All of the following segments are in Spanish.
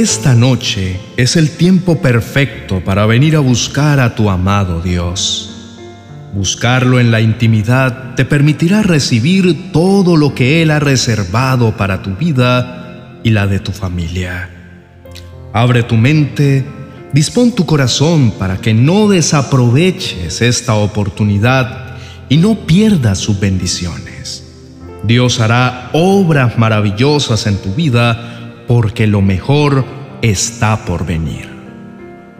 esta noche es el tiempo perfecto para venir a buscar a tu amado Dios. Buscarlo en la intimidad te permitirá recibir todo lo que Él ha reservado para tu vida y la de tu familia. Abre tu mente, dispón tu corazón para que no desaproveches esta oportunidad y no pierdas sus bendiciones. Dios hará obras maravillosas en tu vida porque lo mejor está por venir.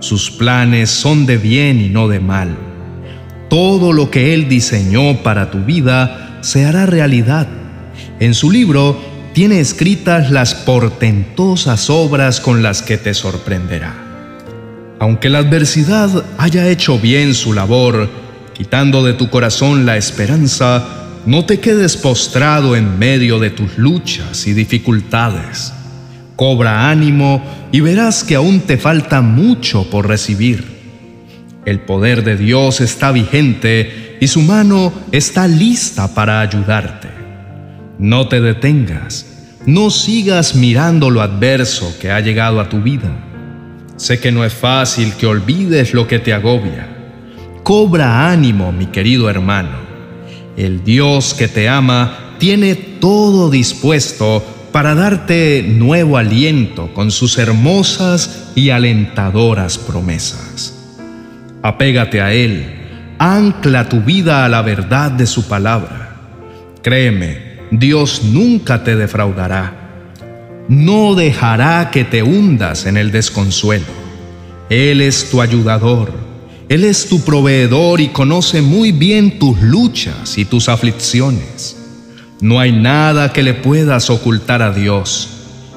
Sus planes son de bien y no de mal todo lo que Él diseñó para tu vida se hará realidad. En su libro tiene escritas las portentosas obras con las que te sorprenderá. Aunque la adversidad haya hecho bien su labor, quitando de tu corazón la esperanza, no te quedes postrado en medio de tus luchas y dificultades. Cobra ánimo y verás que aún te falta mucho por recibir. El poder de Dios está vigente y su mano está lista para ayudarte. No te detengas, no sigas mirando lo adverso que ha llegado a tu vida. Sé que no es fácil que olvides lo que te agobia. Cobra ánimo, mi querido hermano. El Dios que te ama tiene todo dispuesto para darte nuevo aliento con sus hermosas y alentadoras promesas. Apégate a Él, ancla tu vida a la verdad de su palabra. Créeme, Dios nunca te defraudará. No dejará que te hundas en el desconsuelo. Él es tu ayudador, Él es tu proveedor y conoce muy bien tus luchas y tus aflicciones. No hay nada que le puedas ocultar a Dios.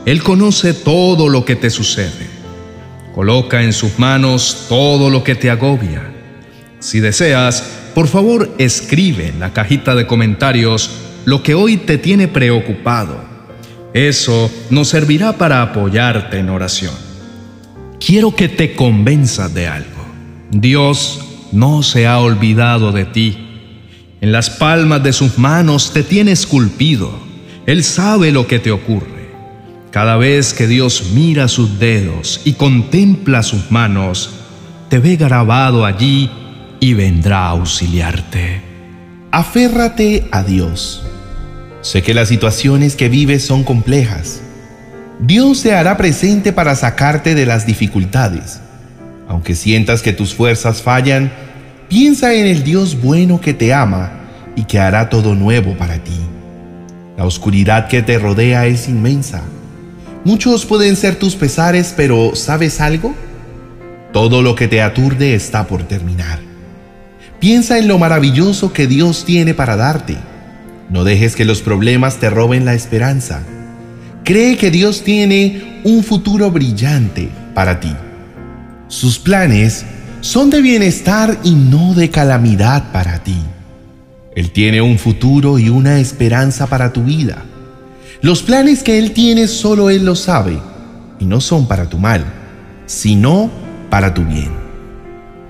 Él conoce todo lo que te sucede. Coloca en sus manos todo lo que te agobia. Si deseas, por favor escribe en la cajita de comentarios lo que hoy te tiene preocupado. Eso nos servirá para apoyarte en oración. Quiero que te convenzas de algo. Dios no se ha olvidado de ti. En las palmas de sus manos te tiene esculpido. Él sabe lo que te ocurre. Cada vez que Dios mira sus dedos y contempla sus manos, te ve grabado allí y vendrá a auxiliarte. Aférrate a Dios. Sé que las situaciones que vives son complejas. Dios se hará presente para sacarte de las dificultades. Aunque sientas que tus fuerzas fallan, piensa en el Dios bueno que te ama y que hará todo nuevo para ti. La oscuridad que te rodea es inmensa Muchos pueden ser tus pesares, pero ¿sabes algo? Todo lo que te aturde está por terminar. Piensa en lo maravilloso que Dios tiene para darte. No dejes que los problemas te roben la esperanza. Cree que Dios tiene un futuro brillante para ti. Sus planes son de bienestar y no de calamidad para ti. Él tiene un futuro y una esperanza para tu vida. Los planes que Él tiene solo Él los sabe y no son para tu mal, sino para tu bien.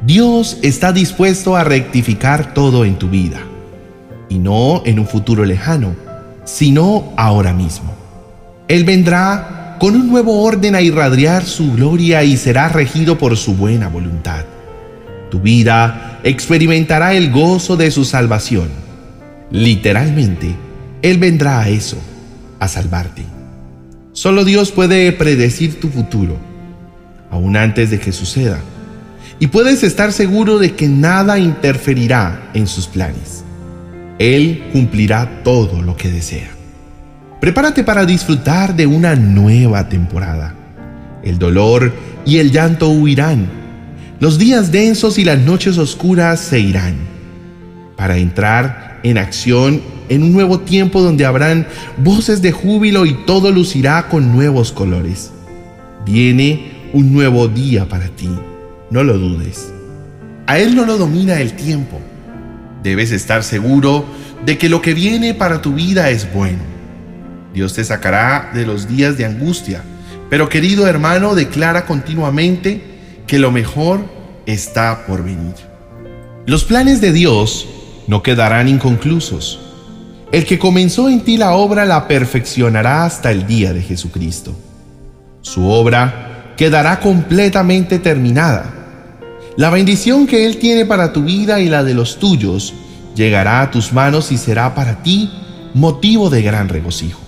Dios está dispuesto a rectificar todo en tu vida y no en un futuro lejano, sino ahora mismo. Él vendrá con un nuevo orden a irradiar su gloria y será regido por su buena voluntad. Tu vida experimentará el gozo de su salvación. Literalmente, Él vendrá a eso a salvarte. Solo Dios puede predecir tu futuro, aún antes de que suceda, y puedes estar seguro de que nada interferirá en sus planes. Él cumplirá todo lo que desea. Prepárate para disfrutar de una nueva temporada. El dolor y el llanto huirán. Los días densos y las noches oscuras se irán. Para entrar en acción en un nuevo tiempo donde habrán voces de júbilo y todo lucirá con nuevos colores. Viene un nuevo día para ti, no lo dudes. A Él no lo domina el tiempo. Debes estar seguro de que lo que viene para tu vida es bueno. Dios te sacará de los días de angustia, pero querido hermano, declara continuamente que lo mejor está por venir. Los planes de Dios no quedarán inconclusos. El que comenzó en ti la obra la perfeccionará hasta el día de Jesucristo. Su obra quedará completamente terminada. La bendición que Él tiene para tu vida y la de los tuyos llegará a tus manos y será para ti motivo de gran regocijo.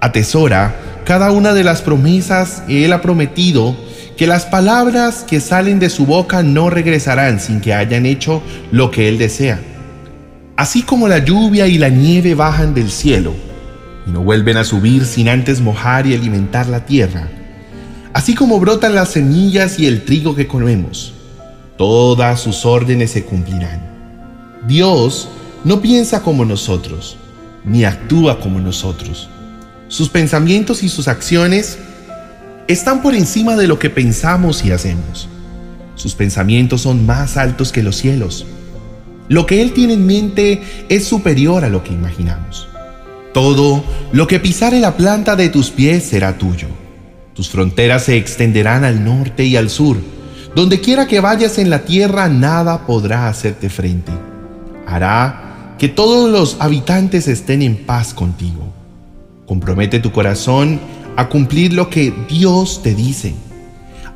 Atesora cada una de las promesas que Él ha prometido, que las palabras que salen de su boca no regresarán sin que hayan hecho lo que Él desea. Así como la lluvia y la nieve bajan del cielo y no vuelven a subir sin antes mojar y alimentar la tierra, así como brotan las semillas y el trigo que comemos, todas sus órdenes se cumplirán. Dios no piensa como nosotros, ni actúa como nosotros. Sus pensamientos y sus acciones están por encima de lo que pensamos y hacemos. Sus pensamientos son más altos que los cielos. Lo que Él tiene en mente es superior a lo que imaginamos. Todo lo que pisare la planta de tus pies será tuyo. Tus fronteras se extenderán al norte y al sur. Donde quiera que vayas en la tierra, nada podrá hacerte frente. Hará que todos los habitantes estén en paz contigo. Compromete tu corazón a cumplir lo que Dios te dice.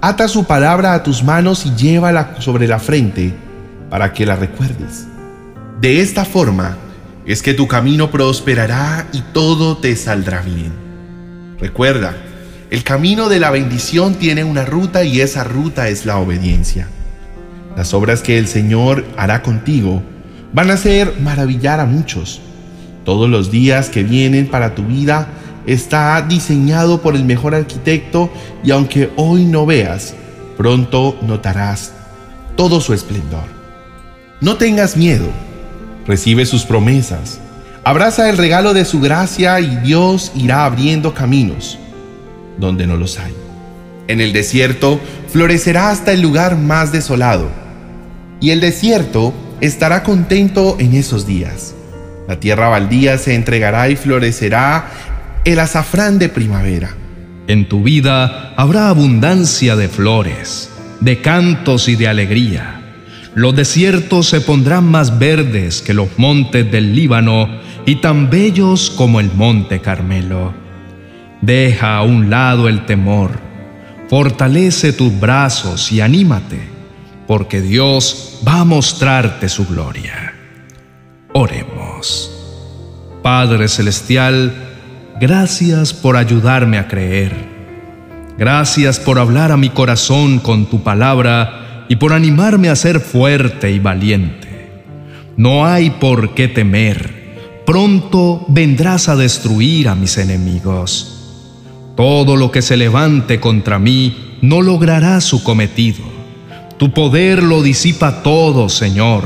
Ata su palabra a tus manos y llévala sobre la frente para que la recuerdes. De esta forma es que tu camino prosperará y todo te saldrá bien. Recuerda, el camino de la bendición tiene una ruta y esa ruta es la obediencia. Las obras que el Señor hará contigo van a hacer maravillar a muchos. Todos los días que vienen para tu vida está diseñado por el mejor arquitecto y aunque hoy no veas, pronto notarás todo su esplendor. No tengas miedo, recibe sus promesas, abraza el regalo de su gracia y Dios irá abriendo caminos donde no los hay. En el desierto florecerá hasta el lugar más desolado, y el desierto estará contento en esos días. La tierra baldía se entregará y florecerá el azafrán de primavera. En tu vida habrá abundancia de flores, de cantos y de alegría los desiertos se pondrán más verdes que los montes del Líbano y tan bellos como el monte Carmelo. Deja a un lado el temor, fortalece tus brazos y anímate, porque Dios va a mostrarte su gloria. Oremos. Padre Celestial, gracias por ayudarme a creer. Gracias por hablar a mi corazón con tu palabra y por animarme a ser fuerte y valiente. No hay por qué temer, pronto vendrás a destruir a mis enemigos. Todo lo que se levante contra mí no logrará su cometido. Tu poder lo disipa todo, Señor.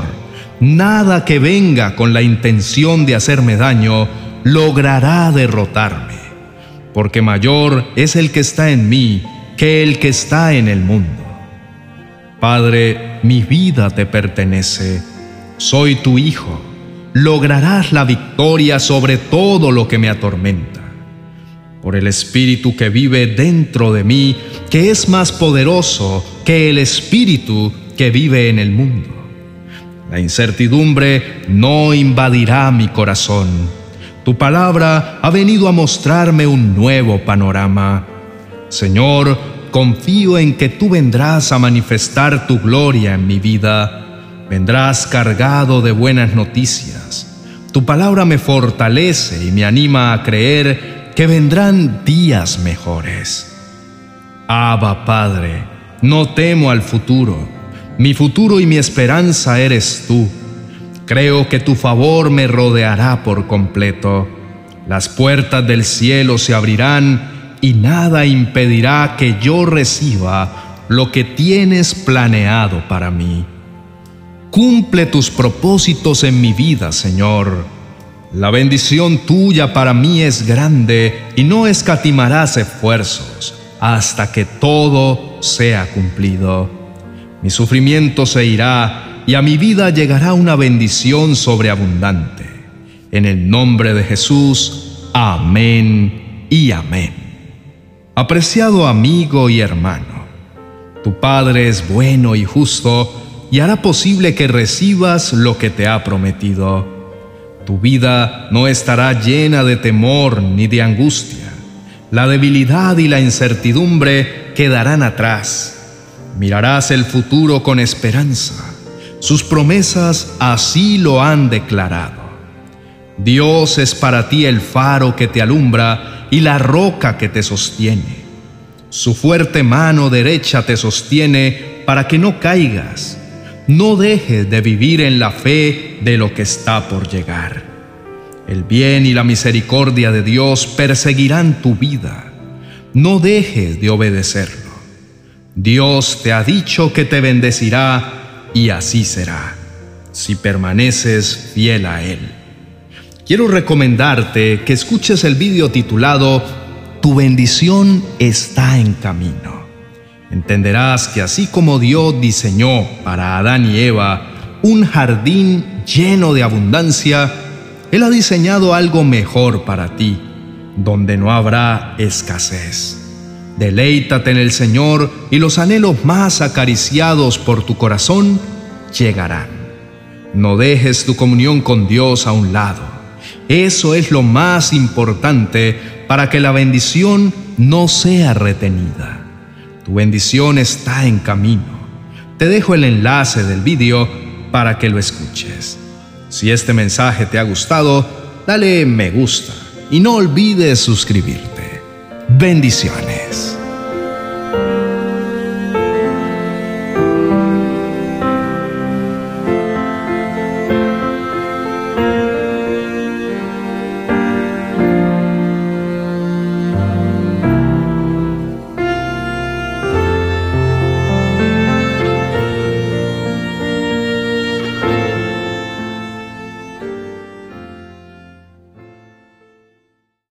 Nada que venga con la intención de hacerme daño logrará derrotarme, porque mayor es el que está en mí que el que está en el mundo. Padre, mi vida te pertenece. Soy tu Hijo. Lograrás la victoria sobre todo lo que me atormenta. Por el Espíritu que vive dentro de mí, que es más poderoso que el Espíritu que vive en el mundo. La incertidumbre no invadirá mi corazón. Tu palabra ha venido a mostrarme un nuevo panorama. Señor, confío en que tú vendrás a manifestar tu gloria en mi vida, vendrás cargado de buenas noticias. Tu palabra me fortalece y me anima a creer que vendrán días mejores. Abba Padre, no temo al futuro. Mi futuro y mi esperanza eres tú. Creo que tu favor me rodeará por completo. Las puertas del cielo se abrirán y nada impedirá que yo reciba lo que tienes planeado para mí. Cumple tus propósitos en mi vida, Señor. La bendición tuya para mí es grande y no escatimarás esfuerzos hasta que todo sea cumplido. Mi sufrimiento se irá y a mi vida llegará una bendición sobreabundante. En el nombre de Jesús, amén y amén. Apreciado amigo y hermano, tu Padre es bueno y justo y hará posible que recibas lo que te ha prometido. Tu vida no estará llena de temor ni de angustia. La debilidad y la incertidumbre quedarán atrás. Mirarás el futuro con esperanza. Sus promesas así lo han declarado. Dios es para ti el faro que te alumbra y la roca que te sostiene. Su fuerte mano derecha te sostiene para que no caigas. No dejes de vivir en la fe de lo que está por llegar. El bien y la misericordia de Dios perseguirán tu vida. No dejes de obedecerlo. Dios te ha dicho que te bendecirá y así será, si permaneces fiel a Él. Quiero recomendarte que escuches el vídeo titulado Tu bendición está en camino. Entenderás que así como Dios diseñó para Adán y Eva un jardín lleno de abundancia, Él ha diseñado algo mejor para ti, donde no habrá escasez. Deleítate en el Señor y los anhelos más acariciados por tu corazón llegarán. No dejes tu comunión con Dios a un lado. Eso es lo más importante para que la bendición no sea retenida. Tu bendición está en camino. Te dejo el enlace del vídeo para que lo escuches. Si este mensaje te ha gustado, dale me gusta y no olvides suscribirte. Bendiciones.